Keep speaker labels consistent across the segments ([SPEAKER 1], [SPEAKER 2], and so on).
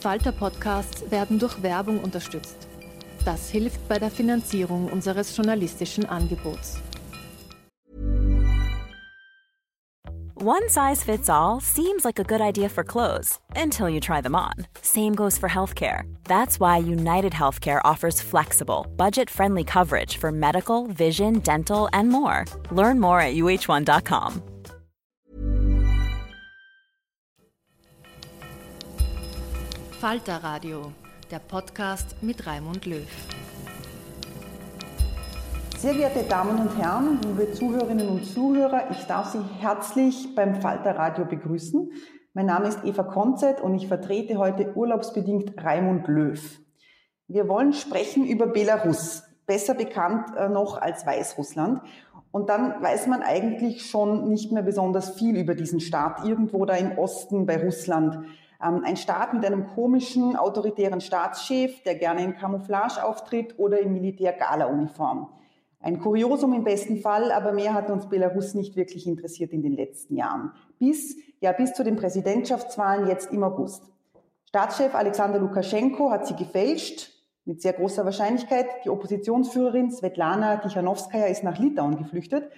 [SPEAKER 1] Falter-Podcasts werden durch Werbung unterstützt. Das hilft bei der Finanzierung unseres journalistischen Angebots.
[SPEAKER 2] One size fits all seems like a good idea for clothes until you try them on. Same goes for healthcare. That's why United Healthcare offers flexible, budget-friendly coverage for medical, vision, dental, and more. Learn more at uh1.com.
[SPEAKER 1] Falter Radio, der Podcast mit Raimund Löw.
[SPEAKER 3] Sehr geehrte Damen und Herren, liebe Zuhörerinnen und Zuhörer, ich darf Sie herzlich beim Falter Radio begrüßen. Mein Name ist Eva Konzett und ich vertrete heute urlaubsbedingt Raimund Löw. Wir wollen sprechen über Belarus, besser bekannt äh, noch als Weißrussland. Und dann weiß man eigentlich schon nicht mehr besonders viel über diesen Staat, irgendwo da im Osten bei Russland. Ähm, ein Staat mit einem komischen, autoritären Staatschef, der gerne in Camouflage auftritt oder in Militär-Gala-Uniform. Ein Kuriosum im besten Fall, aber mehr hat uns Belarus nicht wirklich interessiert in den letzten Jahren. Bis, ja, bis zu den Präsidentschaftswahlen jetzt im August. Staatschef Alexander Lukaschenko hat sie gefälscht, mit sehr großer Wahrscheinlichkeit. Die Oppositionsführerin Svetlana Tichanowskaja ist nach Litauen geflüchtet.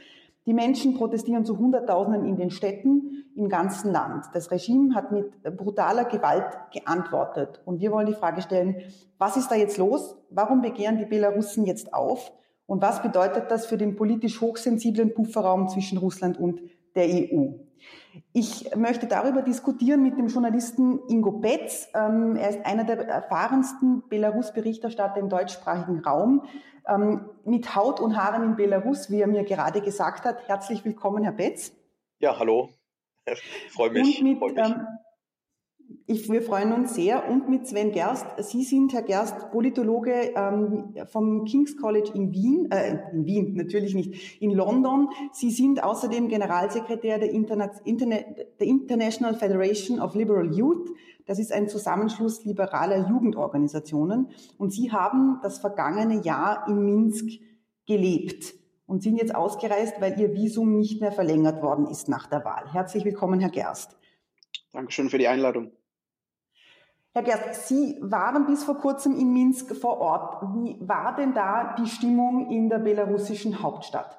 [SPEAKER 3] Die Menschen protestieren zu Hunderttausenden in den Städten im ganzen Land. Das Regime hat mit brutaler Gewalt geantwortet. Und wir wollen die Frage stellen, was ist da jetzt los? Warum begehren die Belarussen jetzt auf? Und was bedeutet das für den politisch hochsensiblen Pufferraum zwischen Russland und der EU? Ich möchte darüber diskutieren mit dem Journalisten Ingo Betz. Ähm, er ist einer der erfahrensten Belarus-Berichterstatter im deutschsprachigen Raum. Ähm, mit Haut und Haaren in Belarus, wie er mir gerade gesagt hat. Herzlich willkommen, Herr Betz.
[SPEAKER 4] Ja, hallo. Ich freue mich.
[SPEAKER 3] Und mit,
[SPEAKER 4] freu mich.
[SPEAKER 3] Ich, wir freuen uns sehr. Und mit Sven Gerst. Sie sind, Herr Gerst, Politologe ähm, vom King's College in Wien, äh, in Wien natürlich nicht, in London. Sie sind außerdem Generalsekretär der, Interna Interna der International Federation of Liberal Youth. Das ist ein Zusammenschluss liberaler Jugendorganisationen. Und Sie haben das vergangene Jahr in Minsk gelebt und sind jetzt ausgereist, weil Ihr Visum nicht mehr verlängert worden ist nach der Wahl. Herzlich willkommen, Herr Gerst.
[SPEAKER 4] Dankeschön für die Einladung.
[SPEAKER 3] Herr Gerst, Sie waren bis vor kurzem in Minsk vor Ort. Wie war denn da die Stimmung in der belarussischen Hauptstadt?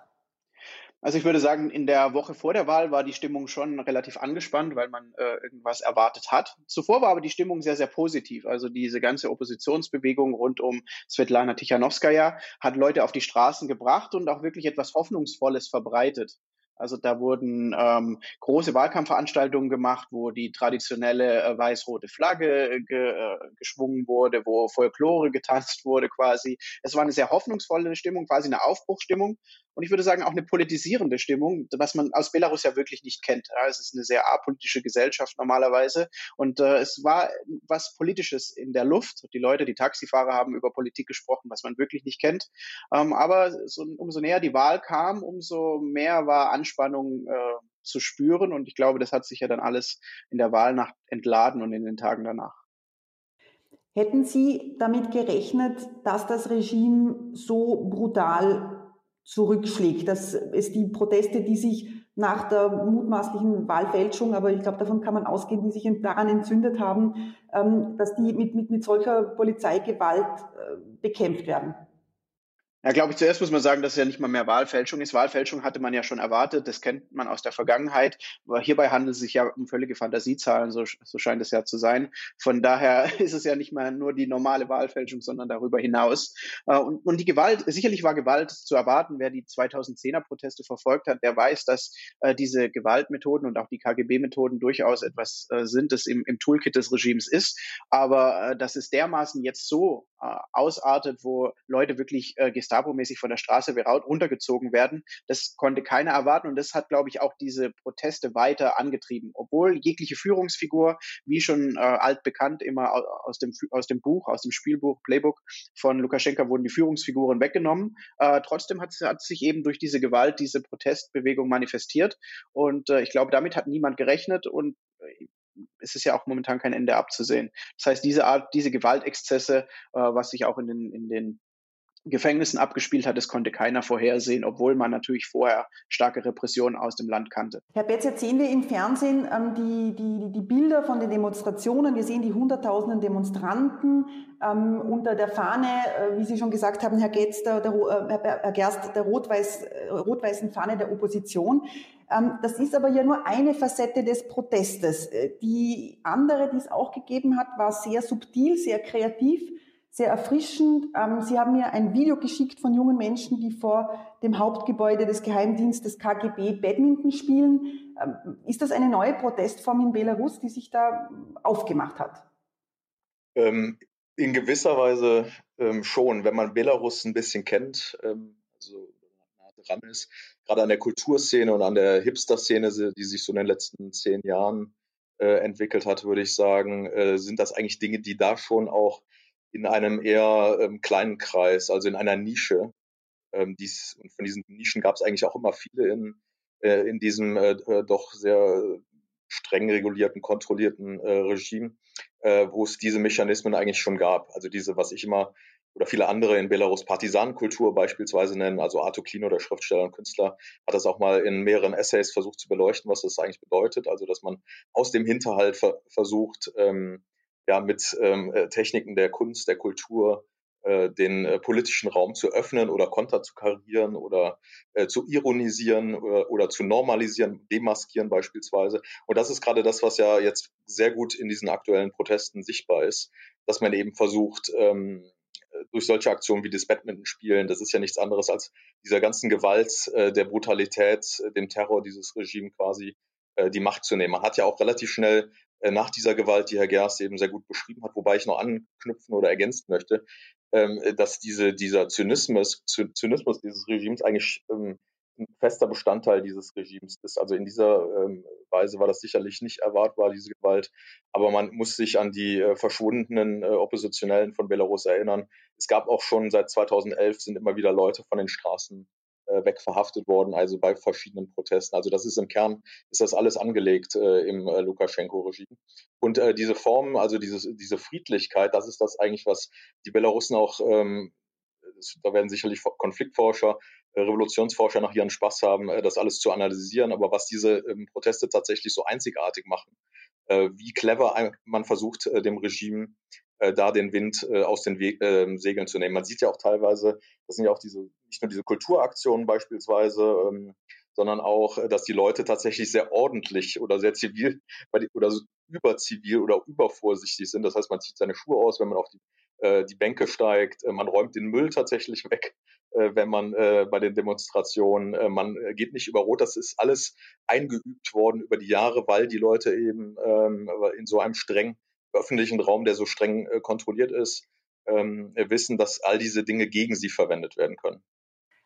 [SPEAKER 4] Also ich würde sagen, in der Woche vor der Wahl war die Stimmung schon relativ angespannt, weil man äh, irgendwas erwartet hat. Zuvor war aber die Stimmung sehr, sehr positiv. Also diese ganze Oppositionsbewegung rund um Svetlana Tichanowskaja hat Leute auf die Straßen gebracht und auch wirklich etwas Hoffnungsvolles verbreitet. Also da wurden ähm, große Wahlkampfveranstaltungen gemacht, wo die traditionelle äh, weiß-rote Flagge äh, ge, äh, geschwungen wurde, wo Folklore getanzt wurde quasi. Es war eine sehr hoffnungsvolle Stimmung, quasi eine Aufbruchstimmung und ich würde sagen auch eine politisierende Stimmung, was man aus Belarus ja wirklich nicht kennt. Ja, es ist eine sehr apolitische Gesellschaft normalerweise und äh, es war was Politisches in der Luft. Die Leute, die Taxifahrer haben über Politik gesprochen, was man wirklich nicht kennt. Ähm, aber so, umso näher die Wahl kam, umso mehr war Anspannung äh, zu spüren und ich glaube, das hat sich ja dann alles in der Wahlnacht entladen und in den Tagen danach.
[SPEAKER 3] Hätten Sie damit gerechnet, dass das Regime so brutal zurückschlägt. dass es die Proteste, die sich nach der mutmaßlichen Wahlfälschung, aber ich glaube, davon kann man ausgehen, die sich daran entzündet haben, ähm, dass die mit, mit, mit solcher Polizeigewalt äh, bekämpft werden.
[SPEAKER 4] Ja, glaube ich, zuerst muss man sagen, dass es ja nicht mal mehr Wahlfälschung ist. Wahlfälschung hatte man ja schon erwartet, das kennt man aus der Vergangenheit. Aber hierbei handelt es sich ja um völlige Fantasiezahlen, so, so scheint es ja zu sein. Von daher ist es ja nicht mehr nur die normale Wahlfälschung, sondern darüber hinaus. Äh, und, und die Gewalt, sicherlich war Gewalt zu erwarten. Wer die 2010er Proteste verfolgt hat, der weiß, dass äh, diese Gewaltmethoden und auch die KGB-Methoden durchaus etwas äh, sind, das im, im Toolkit des Regimes ist. Aber dass es dermaßen jetzt so ausartet, wo Leute wirklich äh, Gestapo-mäßig von der Straße runtergezogen werden. Das konnte keiner erwarten und das hat, glaube ich, auch diese Proteste weiter angetrieben. Obwohl jegliche Führungsfigur, wie schon äh, altbekannt, immer aus dem, aus dem Buch, aus dem Spielbuch, Playbook von Lukaschenka wurden die Führungsfiguren weggenommen. Äh, trotzdem hat, hat sich eben durch diese Gewalt diese Protestbewegung manifestiert und äh, ich glaube, damit hat niemand gerechnet und äh, es ist ja auch momentan kein Ende abzusehen. Das heißt, diese Art, diese Gewaltexzesse, äh, was sich auch in den, in den Gefängnissen abgespielt hat, das konnte keiner vorhersehen, obwohl man natürlich vorher starke Repressionen aus dem Land kannte.
[SPEAKER 3] Herr Betz, jetzt sehen wir im Fernsehen ähm, die, die, die Bilder von den Demonstrationen. Wir sehen die hunderttausenden Demonstranten ähm, unter der Fahne, äh, wie Sie schon gesagt haben, Herr, Getz, der, der, äh, Herr Gerst, der rot-weiß, äh, rot-weißen Fahne der Opposition. Ähm, das ist aber ja nur eine Facette des Protestes. Äh, die andere, die es auch gegeben hat, war sehr subtil, sehr kreativ sehr erfrischend. Ähm, Sie haben mir ein Video geschickt von jungen Menschen, die vor dem Hauptgebäude des Geheimdienstes KGB Badminton spielen. Ähm, ist das eine neue Protestform in Belarus, die sich da aufgemacht hat?
[SPEAKER 5] Ähm, in gewisser Weise schon, wenn man Belarus ein bisschen kennt, also dran ist, gerade an der Kulturszene und an der Hipster-Szene, die sich so in den letzten zehn Jahren äh, entwickelt hat, würde ich sagen, äh, sind das eigentlich Dinge, die da schon auch in einem eher ähm, kleinen Kreis, also in einer Nische. Ähm, dies, und von diesen Nischen gab es eigentlich auch immer viele in, äh, in diesem äh, äh doch sehr streng regulierten, kontrollierten äh, Regime, äh, wo es diese Mechanismen eigentlich schon gab. Also diese, was ich immer oder viele andere in Belarus Partisanenkultur beispielsweise nennen, also Arto Klino, der Schriftsteller und Künstler, hat das auch mal in mehreren Essays versucht zu beleuchten, was das eigentlich bedeutet. Also dass man aus dem Hinterhalt ver versucht, ähm, ja, mit ähm, äh, Techniken der Kunst, der Kultur äh, den äh, politischen Raum zu öffnen oder konter zu karieren oder äh, zu ironisieren oder, oder zu normalisieren, demaskieren beispielsweise. Und das ist gerade das, was ja jetzt sehr gut in diesen aktuellen Protesten sichtbar ist, dass man eben versucht, ähm, durch solche Aktionen wie das Badminton-Spielen, das ist ja nichts anderes als dieser ganzen Gewalt, äh, der Brutalität, äh, dem Terror dieses Regime quasi äh, die Macht zu nehmen. Man hat ja auch relativ schnell nach dieser Gewalt, die Herr Gerst eben sehr gut beschrieben hat, wobei ich noch anknüpfen oder ergänzen möchte, ähm, dass diese, dieser Zynismus, Zynismus dieses Regimes eigentlich ähm, ein fester Bestandteil dieses Regimes ist. Also in dieser ähm, Weise war das sicherlich nicht erwartbar, diese Gewalt. Aber man muss sich an die äh, verschwundenen äh, Oppositionellen von Belarus erinnern. Es gab auch schon seit 2011 sind immer wieder Leute von den Straßen äh, weg verhaftet worden, also bei verschiedenen Protesten. Also das ist im Kern, ist das alles angelegt äh, im äh, Lukaschenko-Regime. Und äh, diese Form, also dieses, diese Friedlichkeit, das ist das eigentlich, was die Belarussen auch, ähm, da werden sicherlich Konfliktforscher, äh, Revolutionsforscher nach ihren Spaß haben, äh, das alles zu analysieren. Aber was diese ähm, Proteste tatsächlich so einzigartig machen, äh, wie clever man versucht, dem Regime äh, da den Wind äh, aus den Weg, äh, Segeln zu nehmen. Man sieht ja auch teilweise, das sind ja auch diese, nicht nur diese Kulturaktionen beispielsweise, ähm, sondern auch, äh, dass die Leute tatsächlich sehr ordentlich oder sehr zivil oder überzivil oder übervorsichtig sind. Das heißt, man zieht seine Schuhe aus, wenn man auf die, äh, die Bänke steigt, äh, man räumt den Müll tatsächlich weg, äh, wenn man äh, bei den Demonstrationen, äh, man äh, geht nicht über Rot. Das ist alles eingeübt worden über die Jahre, weil die Leute eben ähm, in so einem streng öffentlichen Raum, der so streng äh, kontrolliert ist, ähm, wissen, dass all diese Dinge gegen sie verwendet werden können.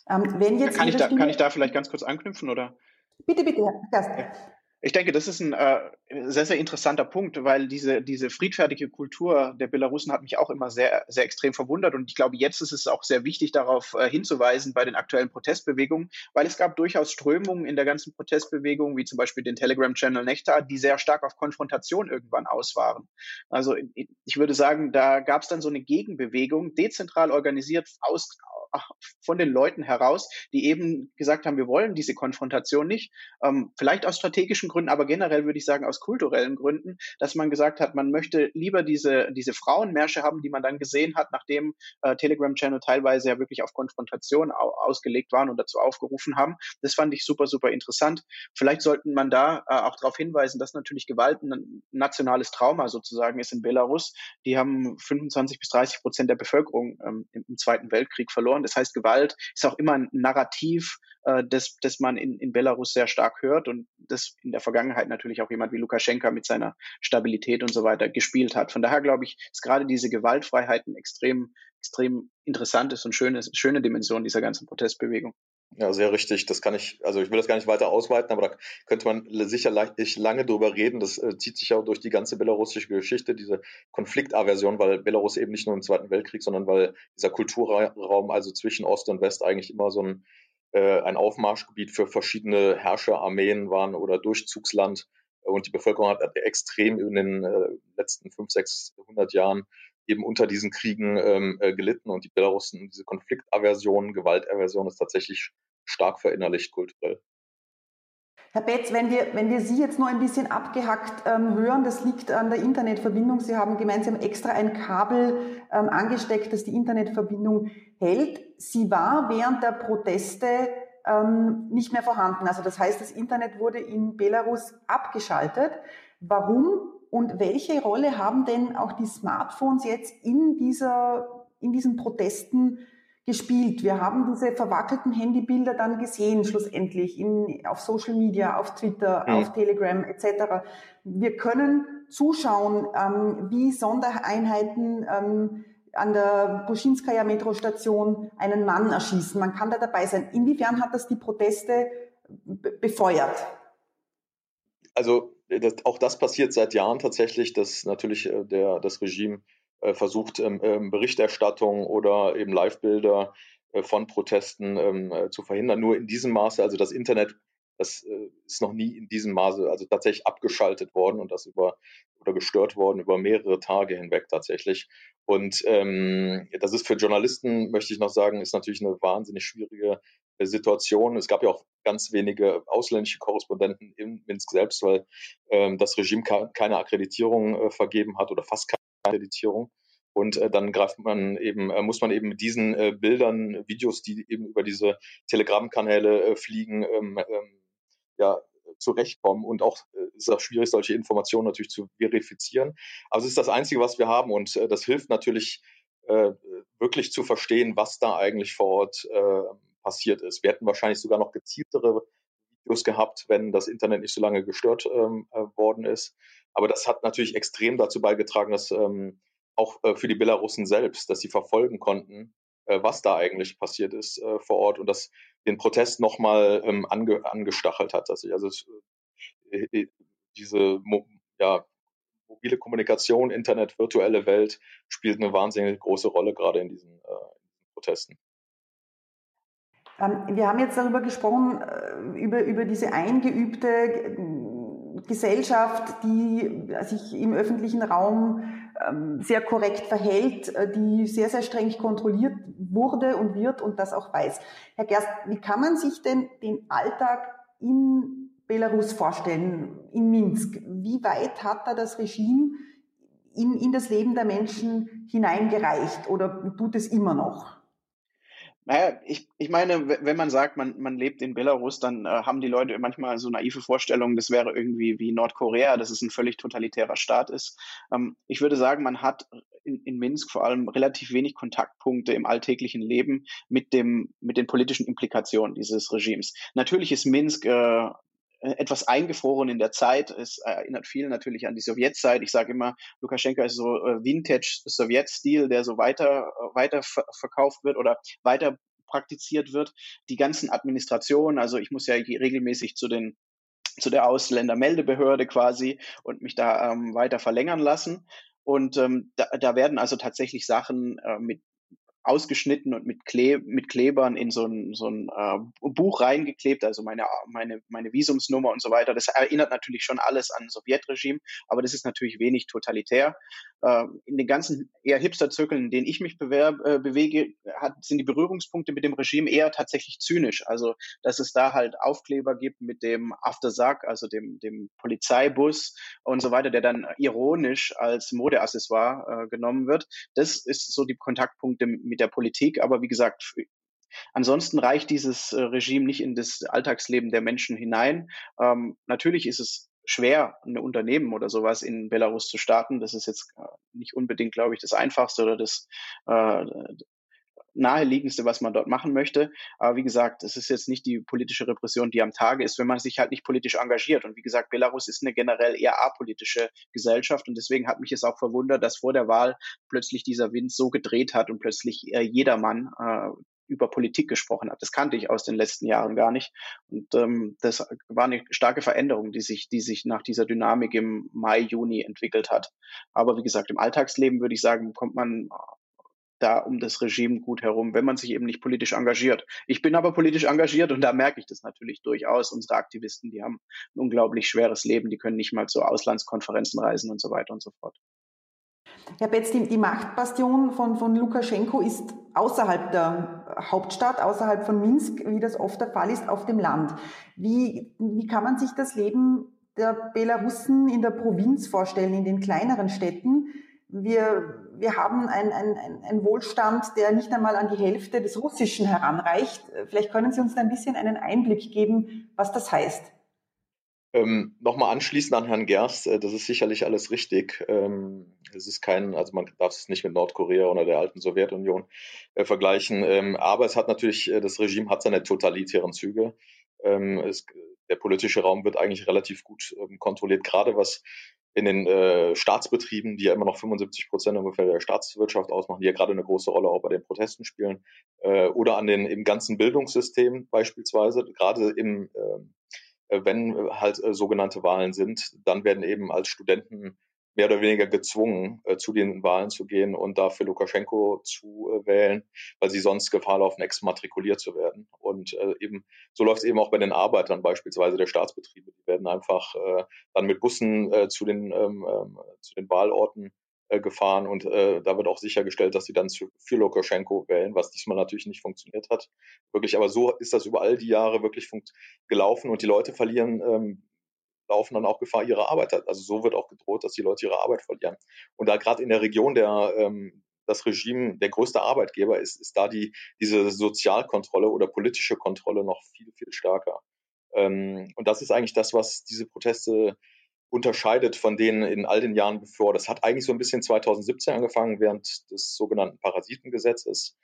[SPEAKER 4] Ähm, wenn jetzt kann, ich da, kann ich da vielleicht ganz kurz anknüpfen, oder?
[SPEAKER 3] Bitte, bitte, Herr Gast.
[SPEAKER 4] Ich denke, das ist ein äh, sehr, sehr interessanter Punkt, weil diese, diese friedfertige Kultur der Belarusen hat mich auch immer sehr, sehr extrem verwundert. Und ich glaube, jetzt ist es auch sehr wichtig, darauf äh, hinzuweisen bei den aktuellen Protestbewegungen, weil es gab durchaus Strömungen in der ganzen Protestbewegung, wie zum Beispiel den Telegram-Channel Nectar, die sehr stark auf Konfrontation irgendwann aus waren. Also ich würde sagen, da gab es dann so eine Gegenbewegung, dezentral organisiert aus, von den Leuten heraus, die eben gesagt haben, wir wollen diese Konfrontation nicht, ähm, vielleicht aus strategischen Gründen, aber generell würde ich sagen aus kulturellen Gründen, dass man gesagt hat, man möchte lieber diese, diese Frauenmärsche haben, die man dann gesehen hat, nachdem äh, Telegram-Channel teilweise ja wirklich auf Konfrontation au ausgelegt waren und dazu aufgerufen haben. Das fand ich super, super interessant. Vielleicht sollten man da äh, auch darauf hinweisen, dass natürlich Gewalt ein nationales Trauma sozusagen ist in Belarus. Die haben 25 bis 30 Prozent der Bevölkerung ähm, im, im, Zweiten Weltkrieg verloren. Das heißt, Gewalt ist auch immer ein Narrativ, äh, das, das man in, in Belarus sehr stark hört und das in der Vergangenheit natürlich auch jemand wie Lukaschenka mit seiner Stabilität und so weiter gespielt hat. Von daher glaube ich, ist gerade diese Gewaltfreiheit ein extrem, extrem interessantes und schönes, schöne Dimension dieser ganzen Protestbewegung.
[SPEAKER 5] Ja, sehr richtig. Das kann ich, also ich will das gar nicht weiter ausweiten, aber da könnte man sicher lange drüber reden. Das äh, zieht sich auch durch die ganze belarussische Geschichte, diese Konfliktaversion, weil Belarus eben nicht nur im Zweiten Weltkrieg, sondern weil dieser Kulturraum also zwischen Ost und West eigentlich immer so ein, äh, ein Aufmarschgebiet für verschiedene Herrscherarmeen waren oder Durchzugsland. Und die Bevölkerung hat extrem in den äh, letzten fünf, 600 Jahren eben unter diesen Kriegen ähm, äh, gelitten und die Belarussen, diese Konfliktaversion, Gewaltaversion ist tatsächlich stark verinnerlicht kulturell.
[SPEAKER 3] Herr Betz, wenn wir, wenn wir Sie jetzt nur ein bisschen abgehackt ähm, hören, das liegt an der Internetverbindung. Sie haben haben extra ein Kabel ähm, angesteckt, das die Internetverbindung hält. Sie war während der Proteste ähm, nicht mehr vorhanden. Also das heißt, das Internet wurde in Belarus abgeschaltet. Warum und welche Rolle haben denn auch die Smartphones jetzt in, dieser, in diesen Protesten gespielt? Wir haben diese verwackelten Handybilder dann gesehen, schlussendlich in, auf Social Media, auf Twitter, mhm. auf Telegram etc. Wir können zuschauen, ähm, wie Sondereinheiten ähm, an der Buschinskaya Metrostation einen Mann erschießen. Man kann da dabei sein. Inwiefern hat das die Proteste befeuert?
[SPEAKER 5] Also das, auch das passiert seit Jahren tatsächlich, dass natürlich äh, der, das Regime äh, versucht, ähm, ähm, Berichterstattung oder eben Live-Bilder äh, von Protesten ähm, äh, zu verhindern. Nur in diesem Maße, also das Internet, das äh, ist noch nie in diesem Maße, also tatsächlich abgeschaltet worden und das über oder gestört worden über mehrere Tage hinweg tatsächlich. Und ähm, das ist für Journalisten, möchte ich noch sagen, ist natürlich eine wahnsinnig schwierige äh, Situation. Es gab ja auch ganz wenige ausländische Korrespondenten in Minsk selbst, weil ähm, das Regime keine Akkreditierung äh, vergeben hat oder fast keine Akkreditierung. Und äh, dann greift man eben, äh, muss man eben mit diesen äh, Bildern, Videos, die eben über diese Telegram-Kanäle äh, fliegen, ähm, ähm, ja, zurechtkommen und auch äh, ist auch schwierig, solche Informationen natürlich zu verifizieren. Es ist das Einzige, was wir haben und äh, das hilft natürlich äh, wirklich zu verstehen, was da eigentlich vor Ort äh, passiert ist. Wir hätten wahrscheinlich sogar noch gezieltere Videos gehabt, wenn das Internet nicht so lange gestört ähm, äh, worden ist. Aber das hat natürlich extrem dazu beigetragen, dass ähm, auch äh, für die Belarussen selbst, dass sie verfolgen konnten, äh, was da eigentlich passiert ist äh, vor Ort und das den Protest nochmal ähm, ange, angestachelt hat. Dass ich, also äh, äh, diese ja, mobile Kommunikation, Internet, virtuelle Welt spielt eine wahnsinnig große Rolle gerade in diesen, äh, Protesten.
[SPEAKER 3] Ähm, wir haben jetzt darüber gesprochen, äh, über, über diese eingeübte Gesellschaft, die sich im öffentlichen Raum ähm, sehr korrekt verhält, äh, die sehr, sehr streng kontrolliert wurde und wird und das auch weiß. Herr Gerst, wie kann man sich denn den Alltag in Belarus vorstellen, in Minsk? Wie weit hat da das Regime in, in das Leben der Menschen hineingereicht oder tut es immer noch?
[SPEAKER 4] Naja, ich, ich meine, wenn man sagt, man, man lebt in Belarus, dann äh, haben die Leute manchmal so naive Vorstellungen, das wäre irgendwie wie Nordkorea, dass es ein völlig totalitärer Staat ist. Ähm, ich würde sagen, man hat in, in Minsk vor allem relativ wenig Kontaktpunkte im alltäglichen Leben mit, dem, mit den politischen Implikationen dieses Regimes. Natürlich ist Minsk äh, etwas eingefroren in der Zeit. Es erinnert viel natürlich an die Sowjetzeit. Ich sage immer, Lukaschenka ist so äh, Vintage-Sowjet-Stil, der so weiter, äh, weiter verkauft wird oder weiter praktiziert wird. Die ganzen Administrationen, also ich muss ja regelmäßig zu den zu der Ausländermeldebehörde quasi und mich da ähm, weiter verlängern lassen. Und ähm, da, da werden also tatsächlich Sachen äh, mit ausgeschnitten und mit, Kle mit Klebern in so ein, so ein äh, Buch reingeklebt, also meine, meine, meine Visumsnummer und so weiter. Das erinnert natürlich schon alles an Sowjetregime, aber das ist natürlich wenig totalitär. äh, in den ganzen eher Hipster-Zirkeln, in denen ich mich bewerb, äh, bewege, hat, sind die Berührungspunkte mit dem Regime eher tatsächlich zynisch. Also, dass es da halt Aufkleber gibt mit dem Aftersack, also dem, dem Polizeibus und so weiter, der dann ironisch als Modeaccessoire äh, genommen wird. Das ist so die Kontaktpunkte mit der Politik. Aber wie gesagt, Ansonsten reicht dieses äh, Regime nicht in das Alltagsleben der Menschen hinein. Ähm, natürlich ist es schwer, ein Unternehmen oder sowas in Belarus zu starten. Das ist jetzt äh, nicht unbedingt, glaube ich, das Einfachste oder das äh, naheliegendste, was man dort machen möchte. Aber wie gesagt, es ist jetzt nicht die politische Repression, die am Tage ist, wenn man sich halt nicht politisch engagiert. Und wie gesagt, Belarus ist eine generell eher apolitische Gesellschaft. Und deswegen hat mich es auch verwundert, dass vor der Wahl plötzlich dieser Wind so gedreht hat und plötzlich äh, jedermann äh, über Politik gesprochen hat. Das kannte ich aus den letzten Jahren gar nicht. Und ähm, das war eine starke Veränderung, die sich, die sich nach dieser Dynamik im Mai, Juni entwickelt hat. Aber wie gesagt, im Alltagsleben würde ich sagen, kommt man da um das Regime gut herum, wenn man sich eben nicht politisch engagiert. Ich bin aber politisch engagiert und da merke ich das natürlich durchaus. Unsere Aktivisten, die haben ein unglaublich schweres Leben, die können nicht mal zu Auslandskonferenzen reisen und so weiter und so fort.
[SPEAKER 3] Herr Betz, die, die Machtbastion von, von Lukaschenko ist außerhalb der Hauptstadt, außerhalb von Minsk, wie das oft der Fall ist, auf dem Land. Wie, wie kann man sich das Leben der Belarussen in der Provinz vorstellen, in den kleineren Städten? Wir, wir haben einen ein, ein Wohlstand, der nicht einmal an die Hälfte des Russischen heranreicht. Vielleicht können Sie uns da ein bisschen einen Einblick geben, was das heißt.
[SPEAKER 5] Ähm, Nochmal anschließend an Herrn Gerst, äh, das ist sicherlich alles richtig. Ähm, ist kein, also man darf es nicht mit Nordkorea oder der alten Sowjetunion äh, vergleichen, ähm, aber es hat natürlich, äh, das Regime hat seine totalitären Züge. Ähm, es, der politische Raum wird eigentlich relativ gut ähm, kontrolliert, gerade was in den äh, Staatsbetrieben, die ja immer noch 75 Prozent ungefähr der Staatswirtschaft ausmachen, die ja gerade eine große Rolle auch bei den Protesten spielen, äh, oder an den im ganzen Bildungssystem beispielsweise, gerade im ähm, äh, wenn halt äh, sogenannte Wahlen sind, dann werden eben als Studenten mehr oder weniger gezwungen, äh, zu den Wahlen zu gehen und dafür Lukaschenko zu äh, wählen, weil sie sonst Gefahr laufen, exmatrikuliert zu werden. Und äh, eben so läuft es eben auch bei den Arbeitern beispielsweise der Staatsbetriebe. Die werden einfach dann mit Bussen zu, den, ähm, ähm, zu den Wahlorten äh, gefahren und äh, da wird auch sichergestellt, dass sie dann zu, für Lukaschenko wählen, was diesmal natürlich nicht funktioniert hat. Wirklich, aber so ist das über all die Jahre wirklich gelaufen und die Leute verlieren, ähm, laufen dann auch Gefahr, ihre Arbeit. Also so wird auch gedroht, dass die Leute ihre Arbeit verlieren. Und da gerade in der Region der ähm, das Regime der größte Arbeitgeber ist, ist da die, diese Sozialkontrolle oder politische Kontrolle noch viel, viel stärker. Ähm, und das ist eigentlich das, was diese Proteste unterscheidet von denen in all den Jahren bevor. Das hat eigentlich so ein bisschen 2017 angefangen, während des sogenannten Parasitengesetzes,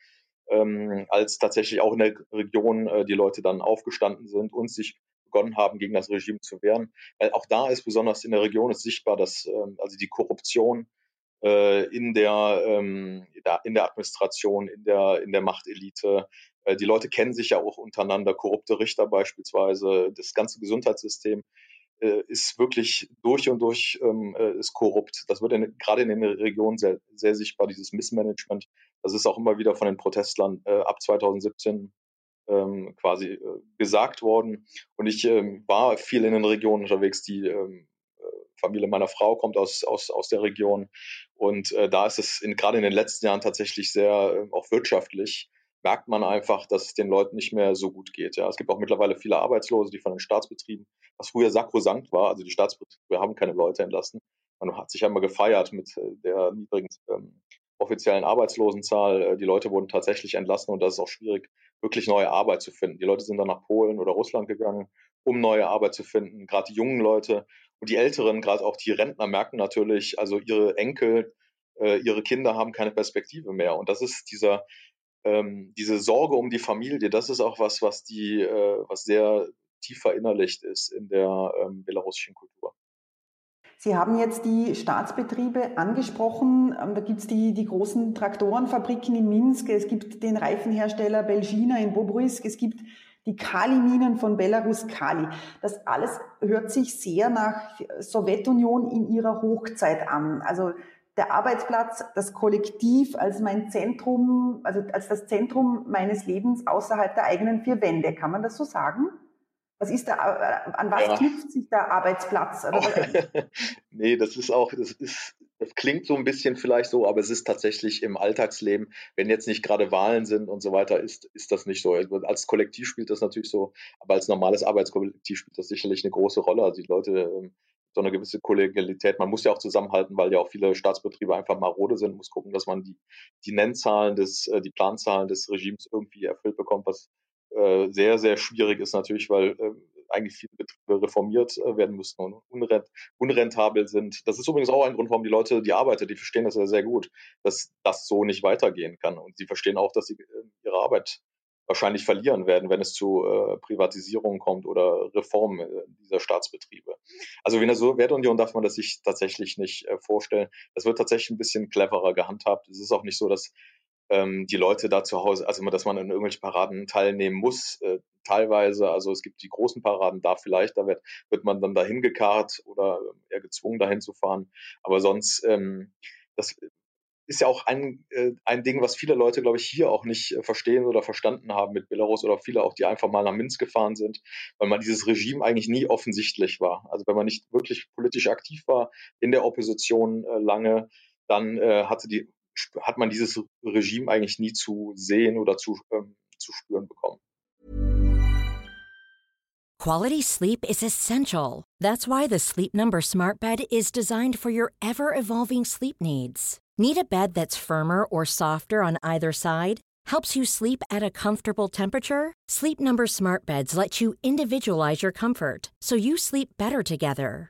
[SPEAKER 5] ähm, als tatsächlich auch in der Region äh, die Leute dann aufgestanden sind und sich begonnen haben, gegen das Regime zu wehren. Weil auch da ist besonders in der Region ist sichtbar, dass ähm, also die Korruption äh, in der ähm, in der Administration, in der in der Machtelite, äh, die Leute kennen sich ja auch untereinander, korrupte Richter beispielsweise, das ganze Gesundheitssystem äh, ist wirklich durch und durch ähm, äh, ist korrupt. Das wird gerade in den Regionen sehr, sehr sichtbar, dieses Missmanagement. Das ist auch immer wieder von den Protestlern äh, ab 2017 ähm, quasi äh, gesagt worden. Und ich ähm, war viel in den Regionen unterwegs. Die ähm, äh, Familie meiner Frau kommt aus, aus, aus der Region. Und äh, da ist es in, gerade in den letzten Jahren tatsächlich sehr äh, auch wirtschaftlich merkt man einfach, dass es den Leuten nicht mehr so gut geht. Ja, es gibt auch mittlerweile viele Arbeitslose, die von den Staatsbetrieben, was früher sakrosankt war, also die Staatsbetriebe haben keine Leute entlassen. Man hat sich einmal gefeiert mit äh, der niedrigen ähm, offiziellen Arbeitslosenzahl. Äh, die Leute wurden tatsächlich entlassen und das ist auch schwierig, wirklich neue Arbeit zu finden. Die Leute sind dann nach Polen oder Russland gegangen, um neue Arbeit zu finden. Gerade die jungen Leute und die Älteren, gerade auch die Rentner merken natürlich, also ihre Enkel, äh, ihre Kinder haben keine Perspektive mehr. Und das ist dieser ähm, diese Sorge um die Familie, das ist auch was, was die, äh, was sehr tief verinnerlicht ist in der ähm, belarussischen Kultur.
[SPEAKER 3] Sie haben jetzt die Staatsbetriebe angesprochen. Ähm, da gibt es die, die großen Traktorenfabriken in Minsk, es gibt den Reifenhersteller Belgina in Bobruisk, es gibt die Kali-Minen von Belarus Kali. Das alles hört sich sehr nach Sowjetunion in ihrer Hochzeit an. Also der Arbeitsplatz, das Kollektiv als mein Zentrum, also als das Zentrum meines Lebens außerhalb der eigenen vier Wände. Kann man das so sagen? Was ist da, äh, an was ja. knüpft sich der Arbeitsplatz?
[SPEAKER 5] nee, das ist auch, das ist, das klingt so ein bisschen vielleicht so, aber es ist tatsächlich im Alltagsleben, wenn jetzt nicht gerade Wahlen sind und so weiter, ist, ist das nicht so. Also als Kollektiv spielt das natürlich so, aber als normales Arbeitskollektiv spielt das sicherlich eine große Rolle. Also die Leute, ähm, so eine gewisse Kollegialität. Man muss ja auch zusammenhalten, weil ja auch viele Staatsbetriebe einfach marode sind, muss gucken, dass man die, die Nennzahlen des, äh, die Planzahlen des Regimes irgendwie erfüllt bekommt, was äh, sehr, sehr schwierig ist natürlich, weil äh, eigentlich viele Betriebe reformiert äh, werden müssten und unrent, unrentabel sind. Das ist übrigens auch ein Grund, warum die Leute, die Arbeiter, die verstehen das ja sehr gut, dass das so nicht weitergehen kann. Und sie verstehen auch, dass sie äh, ihre Arbeit wahrscheinlich verlieren werden, wenn es zu äh, Privatisierung kommt oder Reformen äh, dieser Staatsbetriebe. Also wie eine Sowjetunion darf man das sich tatsächlich nicht äh, vorstellen. Das wird tatsächlich ein bisschen cleverer gehandhabt. Es ist auch nicht so, dass ähm, die Leute da zu Hause, also dass man in irgendwelchen Paraden teilnehmen muss, äh, teilweise. Also es gibt die großen Paraden da vielleicht, da wird, wird man dann dahin gekarrt oder eher gezwungen dahin zu fahren. Aber sonst, ähm, das ist ja auch ein, äh, ein Ding, was viele Leute, glaube ich, hier auch nicht äh, verstehen oder verstanden haben mit Belarus oder viele auch, die einfach mal nach Minsk gefahren sind, weil man dieses Regime eigentlich nie offensichtlich war. Also wenn man nicht wirklich politisch aktiv war in der Opposition äh, lange, dann äh, hatte die hat man dieses Regime eigentlich nie zu sehen oder zu, ähm, zu spüren bekommen.
[SPEAKER 6] Quality sleep is essential. That's why the Sleep Number Smart Bed is designed for your ever-evolving sleep needs. Need a bed that's firmer or softer on either side? Helps you sleep at a comfortable temperature? Sleep Number Smart Beds let you individualize your comfort so you sleep better together.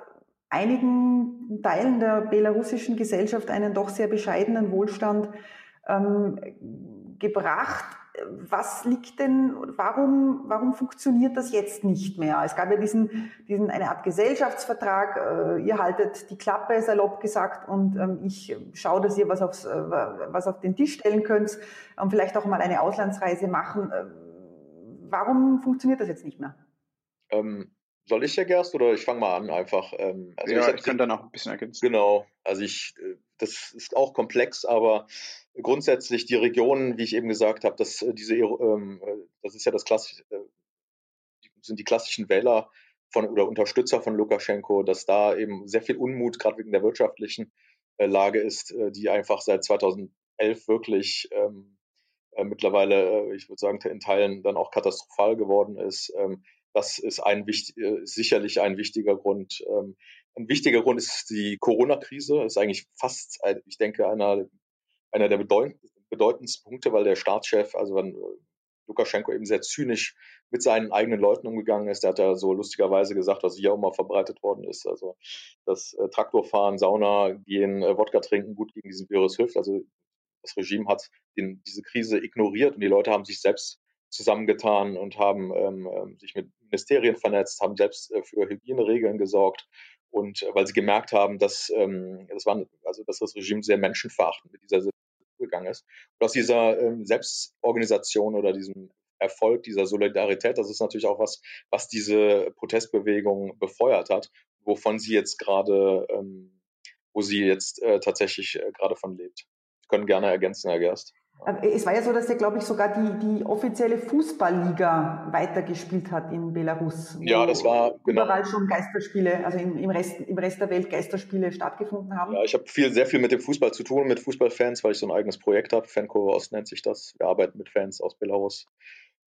[SPEAKER 3] einigen Teilen der belarussischen Gesellschaft einen doch sehr bescheidenen Wohlstand ähm, gebracht. Was liegt denn, warum, warum funktioniert das jetzt nicht mehr? Es gab ja diesen, diesen eine Art Gesellschaftsvertrag, äh, ihr haltet die Klappe, salopp gesagt, und ähm, ich schaue, dass ihr was, aufs, äh, was auf den Tisch stellen könnt und vielleicht auch mal eine Auslandsreise machen. Äh, warum funktioniert das jetzt nicht mehr?
[SPEAKER 5] Ähm, soll ich ja Gerst oder ich fange mal an einfach?
[SPEAKER 4] Ähm, also ja, ich, ich kann dann auch ein bisschen ergänzen.
[SPEAKER 5] Genau, also ich, äh, das ist auch komplex, aber grundsätzlich die Regionen, wie ich eben gesagt habe, dass äh, diese, ähm, äh, das ist ja das klassische, sind die klassischen Wähler von oder Unterstützer von Lukaschenko, dass da eben sehr viel Unmut gerade wegen der wirtschaftlichen Lage ist, die einfach seit 2011 wirklich ähm, mittlerweile, ich würde sagen, in Teilen dann auch katastrophal geworden ist. Ähm, das ist ein äh, sicherlich ein wichtiger Grund. Ähm, ein wichtiger Grund ist die Corona-Krise. Ist eigentlich fast, ich denke, einer, einer der bedeutendsten Punkte, weil der Staatschef, also wenn äh, Lukaschenko eben sehr zynisch mit seinen eigenen Leuten umgegangen ist. Der hat ja so lustigerweise gesagt, was hier auch mal verbreitet worden ist. Also das äh, Traktorfahren, Sauna gehen, äh, Wodka trinken gut gegen diesen Virus hilft. Also das Regime hat den, diese Krise ignoriert und die Leute haben sich selbst zusammengetan und haben ähm, ähm, sich mit Ministerien vernetzt, haben selbst äh, für Hygieneregeln gesorgt und äh, weil sie gemerkt haben, dass, ähm, das waren, also, dass das Regime sehr menschenverachtend mit dieser Situation gegangen ist. Und aus dieser ähm, Selbstorganisation oder diesem Erfolg, dieser Solidarität, das ist natürlich auch was, was diese Protestbewegung befeuert hat, wovon sie jetzt gerade, ähm, wo sie jetzt äh, tatsächlich äh, gerade von lebt. Sie können gerne ergänzen, Herr Gerst.
[SPEAKER 3] Es war ja so, dass er, glaube ich, sogar die, die offizielle Fußballliga weitergespielt hat in Belarus.
[SPEAKER 5] Ja, das war
[SPEAKER 3] genau. überall schon Geisterspiele, also im, im, Rest, im Rest der Welt Geisterspiele stattgefunden haben.
[SPEAKER 5] Ja, ich habe viel, sehr viel mit dem Fußball zu tun, mit Fußballfans, weil ich so ein eigenes Projekt habe. Fankurve Ost nennt sich das. Wir arbeiten mit Fans aus Belarus.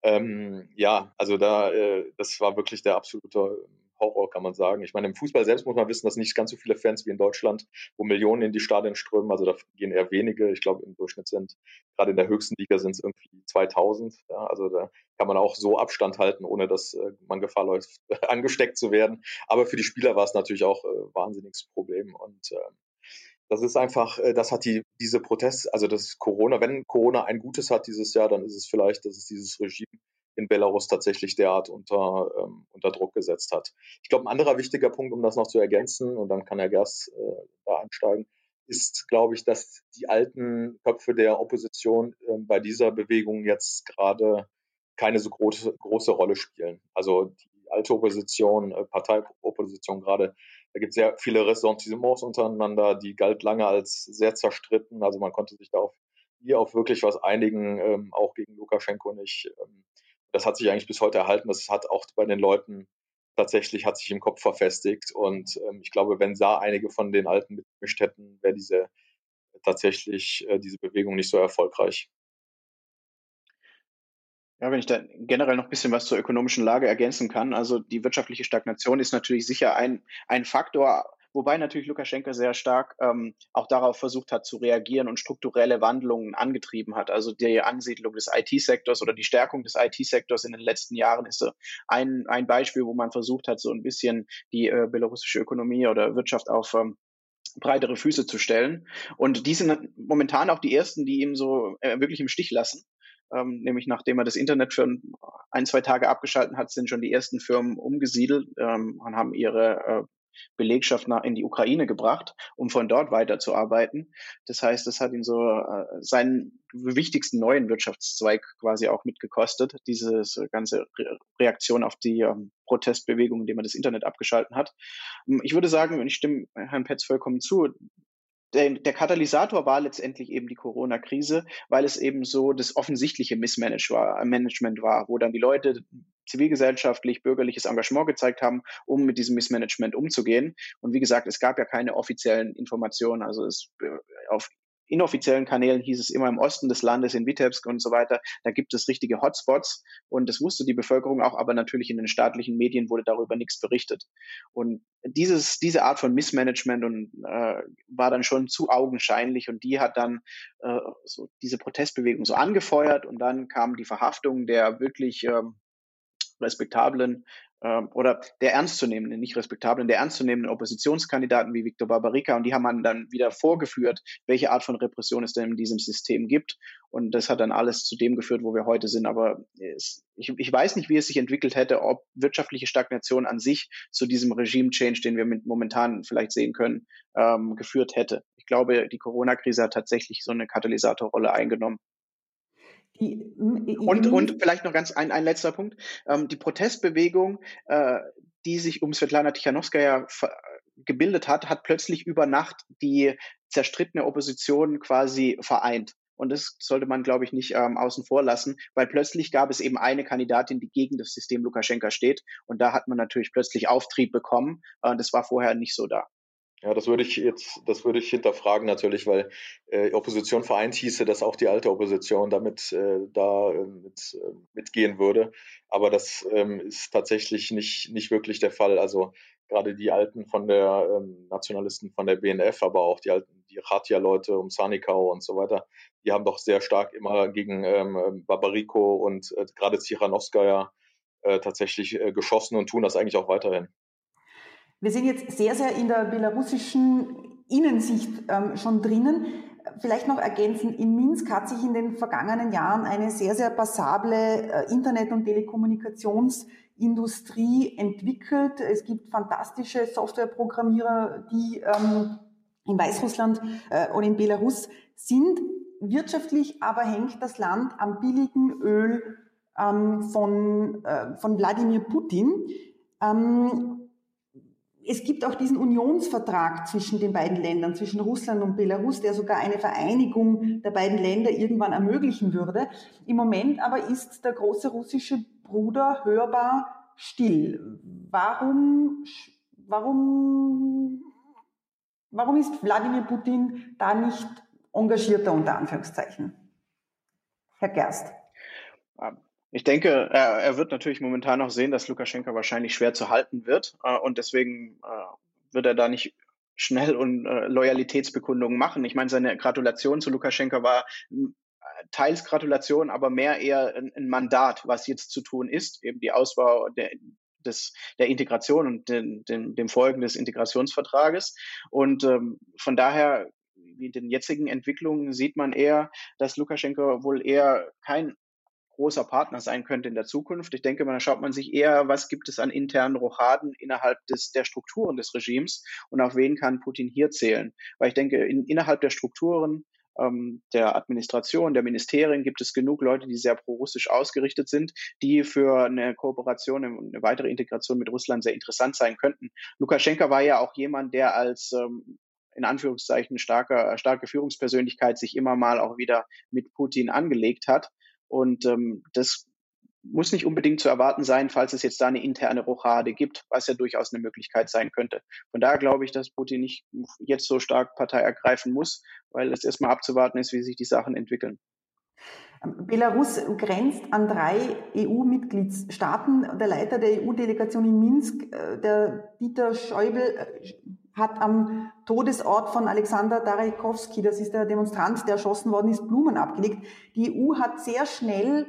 [SPEAKER 5] Ähm, ja, also da, äh, das war wirklich der absolute Horror, kann man sagen. Ich meine, im Fußball selbst muss man wissen, dass nicht ganz so viele Fans wie in Deutschland, wo Millionen in die Stadien strömen. Also da gehen eher wenige. Ich glaube, im Durchschnitt sind, gerade in der höchsten Liga sind es irgendwie 2000. Ja, also da kann man auch so Abstand halten, ohne dass äh, man Gefahr läuft, angesteckt zu werden. Aber für die Spieler war es natürlich auch äh, wahnsinniges Problem. Und äh, das ist einfach, äh, das hat die, diese Protest, also das Corona, wenn Corona ein Gutes hat dieses Jahr, dann ist es vielleicht, dass es dieses Regime in Belarus tatsächlich derart unter, ähm, unter Druck gesetzt hat. Ich glaube, ein anderer wichtiger Punkt, um das noch zu ergänzen, und dann kann Herr Gerst äh, da einsteigen, ist, glaube ich, dass die alten Köpfe der Opposition äh, bei dieser Bewegung jetzt gerade keine so große, große Rolle spielen. Also die alte Opposition, äh, Parteiopposition gerade, da gibt es sehr viele Ressentiments untereinander, die galt lange als sehr zerstritten. Also man konnte sich da auf nie auf wirklich was einigen, ähm, auch gegen Lukaschenko nicht. Ähm, das hat sich eigentlich bis heute erhalten. Das hat auch bei den Leuten tatsächlich hat sich im Kopf verfestigt. Und ähm, ich glaube, wenn da einige von den Alten mitgemischt hätten, wäre diese tatsächlich äh, diese Bewegung nicht so erfolgreich.
[SPEAKER 4] Ja, wenn ich da generell noch ein bisschen was zur ökonomischen Lage ergänzen kann. Also die wirtschaftliche Stagnation ist natürlich sicher ein, ein Faktor, wobei natürlich Lukaschenko sehr stark ähm, auch darauf versucht hat zu reagieren und strukturelle Wandlungen angetrieben hat. Also die Ansiedlung des IT-Sektors oder die Stärkung des IT-Sektors in den letzten Jahren ist so ein, ein Beispiel, wo man versucht hat, so ein bisschen die äh, belarussische Ökonomie oder Wirtschaft auf ähm, breitere Füße zu stellen. Und die sind momentan auch die ersten, die ihm so äh, wirklich im Stich lassen. Ähm, nämlich nachdem er das Internet für ein, zwei Tage abgeschalten hat, sind schon die ersten Firmen umgesiedelt ähm, und haben ihre äh, Belegschaft nach, in die Ukraine gebracht, um von dort weiterzuarbeiten. Das heißt, das hat ihn so äh, seinen wichtigsten neuen Wirtschaftszweig quasi auch mitgekostet, diese ganze Re Reaktion auf die ähm, Protestbewegung, indem er das Internet abgeschalten hat. Ähm, ich würde sagen, und ich stimme Herrn Petz vollkommen zu, der, der Katalysator war letztendlich eben die Corona-Krise, weil es eben so das offensichtliche Missmanagement war, wo dann die Leute zivilgesellschaftlich, bürgerliches Engagement gezeigt haben, um mit diesem Missmanagement umzugehen. Und wie gesagt, es gab ja keine offiziellen Informationen. Also es, äh, auf inoffiziellen Kanälen hieß es immer im Osten des Landes, in Vitebsk und so weiter, da gibt es richtige Hotspots und das wusste die Bevölkerung auch, aber natürlich in den staatlichen Medien wurde darüber nichts berichtet. Und dieses, diese Art von Missmanagement und, äh, war dann schon zu augenscheinlich und die hat dann äh, so diese Protestbewegung so angefeuert und dann kam die Verhaftung der wirklich ähm, respektablen ähm, oder der ernstzunehmenden, nicht respektablen, der ernstzunehmenden Oppositionskandidaten wie Viktor Barbarica und die haben dann wieder vorgeführt, welche Art von Repression es denn in diesem System gibt und das hat dann alles zu dem geführt, wo wir heute sind, aber es, ich, ich weiß nicht, wie es sich entwickelt hätte, ob wirtschaftliche Stagnation an sich zu diesem Regime-Change, den wir momentan vielleicht sehen können, ähm, geführt hätte. Ich glaube, die Corona-Krise hat tatsächlich so eine Katalysatorrolle eingenommen. Die, und, und vielleicht noch ganz ein, ein letzter Punkt. Ähm, die Protestbewegung, äh, die sich um Svetlana Tichanowskaja gebildet hat, hat plötzlich über Nacht die zerstrittene Opposition quasi vereint. Und das sollte man, glaube ich, nicht ähm, außen vor lassen, weil plötzlich gab es eben eine Kandidatin, die gegen das System Lukaschenka steht. Und da hat man natürlich plötzlich Auftrieb bekommen. Äh, das war vorher nicht so da.
[SPEAKER 5] Ja, das würde ich jetzt, das würde ich hinterfragen natürlich, weil äh, Opposition vereint hieße, dass auch die alte Opposition damit äh, da äh, mit, äh, mitgehen würde. Aber das ähm, ist tatsächlich nicht, nicht wirklich der Fall. Also gerade die Alten von der ähm, Nationalisten von der BNF, aber auch die alten, die Ratia-Leute um Sanikau und so weiter, die haben doch sehr stark immer gegen ähm, Babarico und äh, gerade Tsiranowskaja äh, tatsächlich geschossen und tun das eigentlich auch weiterhin.
[SPEAKER 3] Wir sind jetzt sehr, sehr in der belarussischen Innensicht ähm, schon drinnen. Vielleicht noch ergänzen, in Minsk hat sich in den vergangenen Jahren eine sehr, sehr passable äh, Internet- und Telekommunikationsindustrie entwickelt. Es gibt fantastische Softwareprogrammierer, die ähm, in Weißrussland äh, und in Belarus sind. Wirtschaftlich aber hängt das Land am billigen Öl ähm, von, äh, von Wladimir Putin. Ähm, es gibt auch diesen Unionsvertrag zwischen den beiden Ländern, zwischen Russland und Belarus, der sogar eine Vereinigung der beiden Länder irgendwann ermöglichen würde. Im Moment aber ist der große russische Bruder hörbar still. Warum, warum, warum ist Wladimir Putin da nicht engagierter unter Anführungszeichen? Herr Gerst.
[SPEAKER 4] Ich denke, er, er wird natürlich momentan noch sehen, dass Lukaschenka wahrscheinlich schwer zu halten wird. Äh, und deswegen äh, wird er da nicht schnell und äh, Loyalitätsbekundungen machen. Ich meine, seine Gratulation zu Lukaschenka war äh, teils Gratulation, aber mehr eher ein, ein, Mandat, was jetzt zu tun ist, eben die Ausbau der, des, der Integration und den, den, dem Folgen des Integrationsvertrages. Und ähm, von daher, wie in den jetzigen Entwicklungen, sieht man eher, dass Lukaschenko wohl eher kein großer Partner sein könnte in der Zukunft. Ich denke, da schaut man sich eher, was gibt es an internen Rochaden innerhalb des, der Strukturen des Regimes und auf wen kann Putin hier zählen. Weil ich denke, in, innerhalb der Strukturen ähm, der Administration, der Ministerien gibt es genug Leute, die sehr pro-russisch ausgerichtet sind, die für eine Kooperation und eine weitere Integration mit Russland sehr interessant sein könnten. Lukaschenka war ja auch jemand, der als ähm, in Anführungszeichen starker, starke Führungspersönlichkeit sich immer mal auch wieder mit Putin angelegt hat. Und ähm, das muss nicht unbedingt zu erwarten sein, falls es jetzt da eine interne Rochade gibt, was ja durchaus eine Möglichkeit sein könnte. Von daher glaube ich, dass Putin nicht jetzt so stark Partei ergreifen muss, weil es erstmal abzuwarten ist, wie sich die Sachen entwickeln.
[SPEAKER 3] Belarus grenzt an drei EU-Mitgliedstaaten. Der Leiter der EU-Delegation in Minsk, äh, der Dieter Schäuble, äh, hat am Todesort von Alexander Darajkowski, das ist der Demonstrant, der erschossen worden ist, Blumen abgelegt. Die EU hat sehr schnell,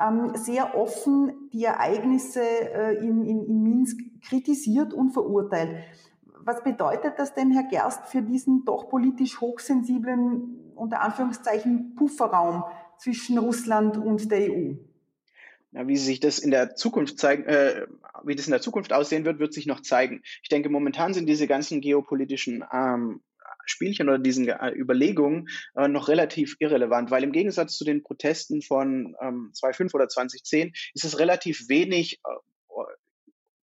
[SPEAKER 3] ähm, sehr offen die Ereignisse äh, in, in, in Minsk kritisiert und verurteilt. Was bedeutet das denn, Herr Gerst, für diesen doch politisch hochsensiblen, unter Anführungszeichen, Pufferraum zwischen Russland und der EU?
[SPEAKER 4] Ja, wie sich das in der Zukunft zeigen, äh, wie das in der Zukunft aussehen wird, wird sich noch zeigen. Ich denke, momentan sind diese ganzen geopolitischen ähm, Spielchen oder diesen äh, Überlegungen äh, noch relativ irrelevant, weil im Gegensatz zu den Protesten von ähm, 2005 oder 2010 ist es relativ wenig äh,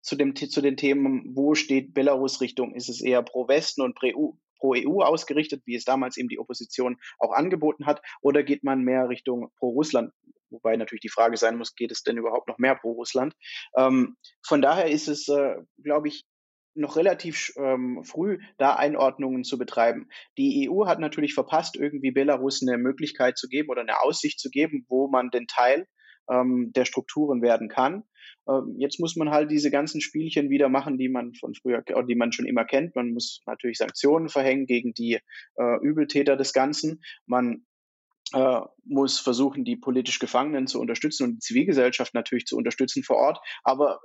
[SPEAKER 4] zu, dem, zu den Themen, wo steht Belarus Richtung? Ist es eher pro Westen und pro EU ausgerichtet, wie es damals eben die Opposition auch angeboten hat, oder geht man mehr Richtung pro Russland? Wobei natürlich die Frage sein muss, geht es denn überhaupt noch mehr pro Russland? Ähm, von daher ist es, äh, glaube ich, noch relativ ähm, früh, da Einordnungen zu betreiben. Die EU hat natürlich verpasst, irgendwie Belarus eine Möglichkeit zu geben oder eine Aussicht zu geben, wo man den Teil ähm, der Strukturen werden kann. Ähm, jetzt muss man halt diese ganzen Spielchen wieder machen, die man von früher, die man schon immer kennt. Man muss natürlich Sanktionen verhängen gegen die äh, Übeltäter des Ganzen. Man äh, muss versuchen, die politisch Gefangenen zu unterstützen und die Zivilgesellschaft natürlich zu unterstützen vor Ort. Aber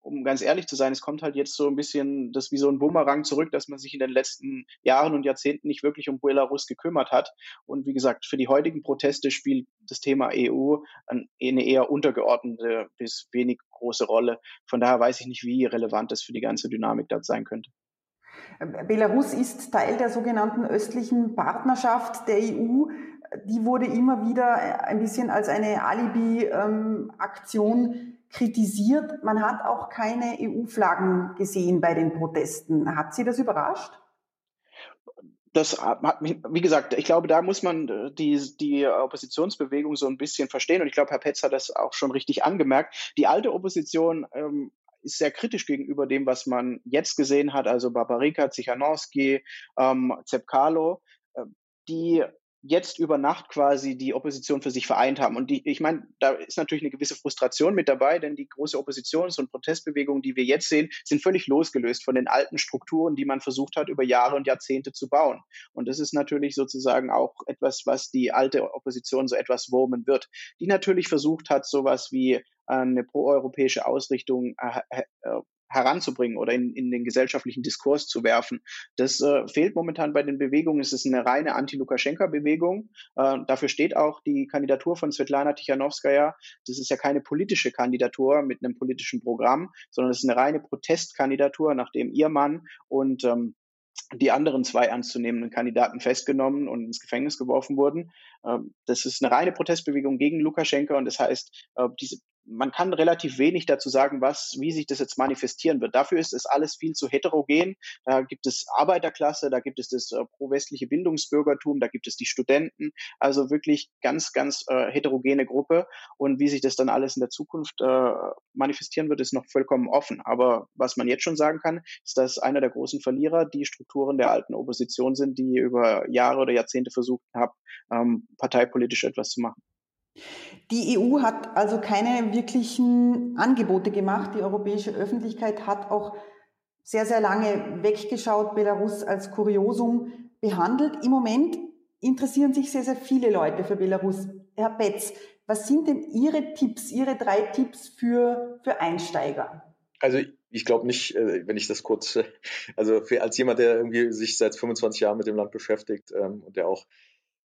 [SPEAKER 4] um ganz ehrlich zu sein, es kommt halt jetzt so ein bisschen das wie so ein Bumerang zurück, dass man sich in den letzten Jahren und Jahrzehnten nicht wirklich um Belarus gekümmert hat. Und wie gesagt, für die heutigen Proteste spielt das Thema EU eine eher untergeordnete bis wenig große Rolle. Von daher weiß ich nicht, wie relevant das für die ganze Dynamik dort sein könnte.
[SPEAKER 3] Belarus ist Teil der sogenannten östlichen Partnerschaft der EU. Die wurde immer wieder ein bisschen als eine Alibi-Aktion kritisiert. Man hat auch keine EU-Flaggen gesehen bei den Protesten. Hat Sie das überrascht?
[SPEAKER 4] das hat mich, wie gesagt, ich glaube, da muss man äh, die, die Oppositionsbewegung so ein bisschen verstehen. Und ich glaube, Herr Petz hat das auch schon richtig angemerkt. Die alte Opposition ähm, ist sehr kritisch gegenüber dem, was man jetzt gesehen hat. Also Barbarika, Zichanowski, ähm, Zepkalo, äh, die jetzt über Nacht quasi die Opposition für sich vereint haben. Und die, ich meine, da ist natürlich eine gewisse Frustration mit dabei, denn die große Oppositions- und Protestbewegung, die wir jetzt sehen, sind völlig losgelöst von den alten Strukturen, die man versucht hat, über Jahre und Jahrzehnte zu bauen. Und das ist natürlich sozusagen auch etwas, was die alte Opposition so etwas wurmen wird, die natürlich versucht hat, sowas wie eine proeuropäische Ausrichtung äh, äh, heranzubringen oder in, in den gesellschaftlichen Diskurs zu werfen. Das äh, fehlt momentan bei den Bewegungen. Es ist eine reine Anti-Lukaschenka-Bewegung. Äh, dafür steht auch die Kandidatur von Svetlana Tichanowskaja. Das ist ja keine politische Kandidatur mit einem politischen Programm, sondern es ist eine reine Protestkandidatur, nachdem ihr Mann und ähm, die anderen zwei ernstzunehmenden Kandidaten festgenommen und ins Gefängnis geworfen wurden. Ähm, das ist eine reine Protestbewegung gegen Lukaschenka und das heißt, äh, diese man kann relativ wenig dazu sagen, was, wie sich das jetzt manifestieren wird. Dafür ist es alles viel zu heterogen. Da gibt es Arbeiterklasse, da gibt es das äh, pro-westliche Bildungsbürgertum, da gibt es die Studenten. Also wirklich ganz, ganz äh, heterogene Gruppe. Und wie sich das dann alles in der Zukunft äh, manifestieren wird, ist noch vollkommen offen. Aber was man jetzt schon sagen kann, ist, dass einer der großen Verlierer die Strukturen der alten Opposition sind, die über Jahre oder Jahrzehnte versucht haben, ähm, parteipolitisch etwas zu machen.
[SPEAKER 3] Die EU hat also keine wirklichen Angebote gemacht. Die europäische Öffentlichkeit hat auch sehr, sehr lange weggeschaut, Belarus als Kuriosum behandelt. Im Moment interessieren sich sehr, sehr viele Leute für Belarus. Herr Betz, was sind denn Ihre Tipps, Ihre drei Tipps für, für Einsteiger?
[SPEAKER 5] Also ich glaube nicht, äh, wenn ich das kurz, also für, als jemand, der irgendwie sich seit 25 Jahren mit dem Land beschäftigt ähm, und der auch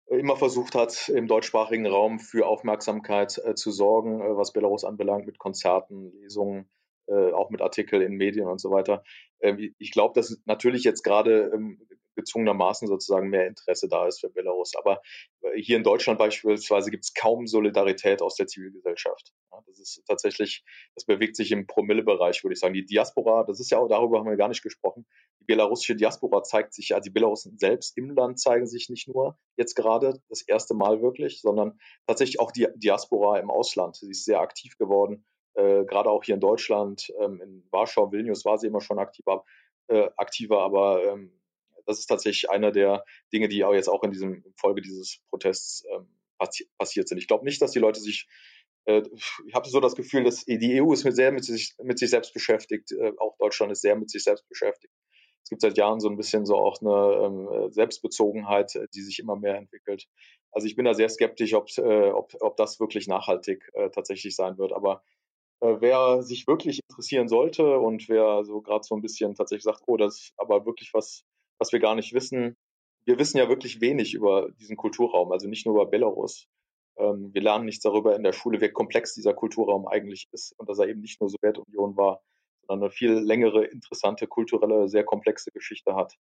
[SPEAKER 5] immer versucht hat, im deutschsprachigen Raum für Aufmerksamkeit äh, zu sorgen, äh, was Belarus anbelangt, mit Konzerten, Lesungen, äh, auch mit Artikeln in Medien und so weiter. Ähm, ich glaube, dass natürlich jetzt gerade ähm, gezwungenermaßen sozusagen mehr Interesse da ist für Belarus. Aber hier in Deutschland beispielsweise gibt es kaum Solidarität aus der Zivilgesellschaft. Das ist tatsächlich, das bewegt sich im Promillebereich, würde ich sagen. Die Diaspora, das ist ja auch, darüber haben wir gar nicht gesprochen. Die belarussische Diaspora zeigt sich, also die Belarusen selbst im Land zeigen sich nicht nur jetzt gerade das erste Mal wirklich, sondern tatsächlich auch die Diaspora im Ausland. Sie ist sehr aktiv geworden. Äh, gerade auch hier in Deutschland, ähm, in Warschau, Vilnius war sie immer schon aktiver, äh, aktiver aber ähm, das ist tatsächlich einer der Dinge, die auch jetzt auch in diesem Folge dieses Protests ähm, passi passiert sind. Ich glaube nicht, dass die Leute sich äh, ich habe so das Gefühl, dass die EU ist mit sehr mit sich, mit sich selbst beschäftigt, äh, auch Deutschland ist sehr mit sich selbst beschäftigt. Es gibt seit Jahren so ein bisschen so auch eine ähm, Selbstbezogenheit, äh, die sich immer mehr entwickelt. Also ich bin da sehr skeptisch, ob, äh, ob, ob das wirklich nachhaltig äh, tatsächlich sein wird. Aber äh, wer sich wirklich interessieren sollte und wer so gerade so ein bisschen tatsächlich sagt, oh, das ist aber wirklich was, was wir gar nicht wissen. Wir wissen ja wirklich wenig über diesen Kulturraum, also nicht nur über Belarus. Ähm, wir lernen nichts darüber in der Schule, wie komplex dieser Kulturraum eigentlich ist und dass er eben nicht nur Sowjetunion war, sondern eine viel längere, interessante, kulturelle, sehr komplexe Geschichte hat.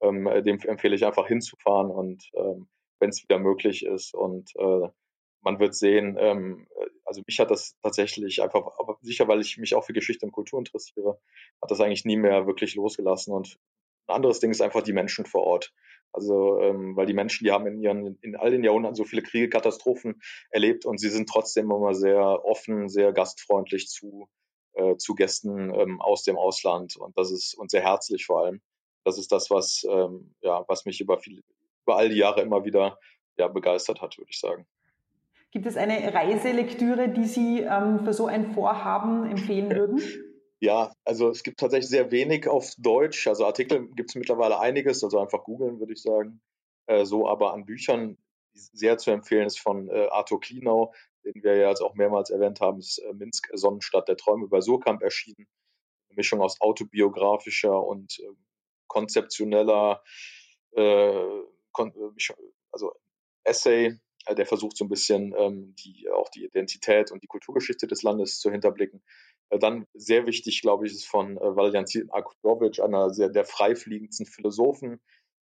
[SPEAKER 5] Ähm, dem empfehle ich einfach hinzufahren und ähm, wenn es wieder möglich ist. Und äh, man wird sehen, ähm, also mich hat das tatsächlich einfach, sicher, weil ich mich auch für Geschichte und Kultur interessiere, hat das eigentlich nie mehr wirklich losgelassen. Und ein anderes Ding ist einfach die Menschen vor Ort. Also, ähm, weil die Menschen, die haben in ihren, in all den Jahrhunderten so viele Kriege, Katastrophen erlebt und sie sind trotzdem immer sehr offen, sehr gastfreundlich zu, äh, zu Gästen ähm, aus dem Ausland und das ist, und sehr herzlich vor allem. Das ist das, was, ähm, ja, was mich über viele, über all die Jahre immer wieder, ja, begeistert hat, würde ich sagen.
[SPEAKER 3] Gibt es eine Reiselektüre, die Sie ähm, für so ein Vorhaben empfehlen würden?
[SPEAKER 5] Ja, also es gibt tatsächlich sehr wenig auf Deutsch. Also Artikel gibt es mittlerweile einiges, also einfach googeln, würde ich sagen. Äh, so aber an Büchern sehr zu empfehlen ist von äh, Arthur Klinau, den wir ja jetzt auch mehrmals erwähnt haben, ist äh, Minsk, Sonnenstadt der Träume bei Surkamp erschienen. Eine Mischung aus autobiografischer und äh, konzeptioneller, äh, kon äh, also Essay, der versucht so ein bisschen ähm, die, auch die Identität und die Kulturgeschichte des Landes zu hinterblicken. Äh, dann sehr wichtig, glaube ich, ist von äh, Valjantin Akutovic, einer sehr, der freifliegendsten Philosophen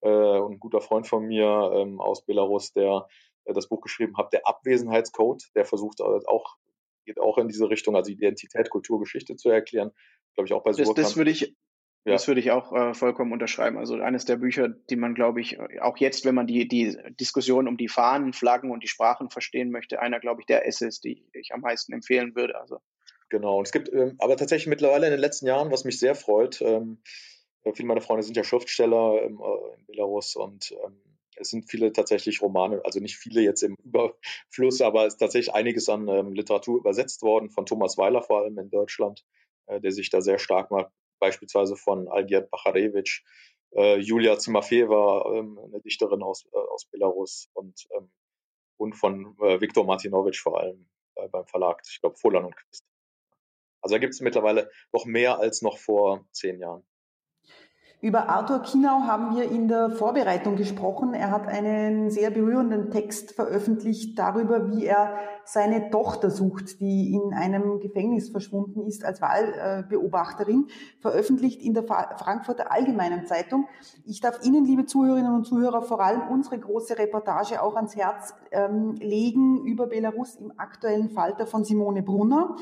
[SPEAKER 5] äh, und ein guter Freund von mir ähm, aus Belarus, der äh, das Buch geschrieben hat, der Abwesenheitscode, der versucht äh, auch, geht auch in diese Richtung, also Identität, Kultur, Geschichte zu erklären. Glaube ich auch bei
[SPEAKER 4] Das, das würde ich, ja. Das würde ich auch äh, vollkommen unterschreiben. Also eines der Bücher, die man, glaube ich, auch jetzt, wenn man die, die Diskussion um die Fahnen, Flaggen und die Sprachen verstehen möchte, einer, glaube ich, der Essays, die ich am meisten empfehlen würde. Also
[SPEAKER 5] Genau. Und es gibt ähm, aber tatsächlich mittlerweile in den letzten Jahren, was mich sehr freut, ähm, äh, viele meiner Freunde sind ja Schriftsteller ähm, äh, in Belarus und ähm, es sind viele tatsächlich Romane, also nicht viele jetzt im Überfluss, aber es ist tatsächlich einiges an ähm, Literatur übersetzt worden, von Thomas Weiler vor allem in Deutschland, äh, der sich da sehr stark macht, beispielsweise von Algiert Bacharewitsch, äh, Julia Zimafeva, ähm, eine Dichterin aus, äh, aus Belarus und, und von äh, Viktor Martinovich vor allem beim Verlag, ich glaube, Folan und Christ. Also da gibt es mittlerweile noch mehr als noch vor zehn Jahren.
[SPEAKER 3] Über Arthur Kinau haben wir in der Vorbereitung gesprochen. Er hat einen sehr berührenden Text veröffentlicht darüber, wie er seine Tochter sucht, die in einem Gefängnis verschwunden ist als Wahlbeobachterin, veröffentlicht in der Frankfurter Allgemeinen Zeitung. Ich darf Ihnen, liebe Zuhörerinnen und Zuhörer, vor allem unsere große Reportage auch ans Herz ähm, legen über Belarus im aktuellen Falter von Simone Brunner.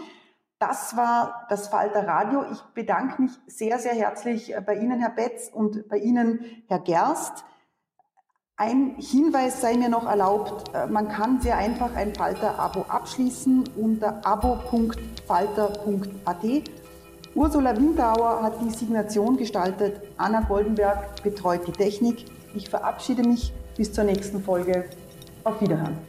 [SPEAKER 3] Das war das Falter Radio. Ich bedanke mich sehr, sehr herzlich bei Ihnen, Herr Betz, und bei Ihnen, Herr Gerst. Ein Hinweis sei mir noch erlaubt. Man kann sehr einfach ein Falter-Abo abschließen unter abo.falter.at. Ursula Windauer hat die Signation gestaltet. Anna Goldenberg betreut die Technik. Ich verabschiede mich bis zur nächsten Folge. Auf Wiederhören.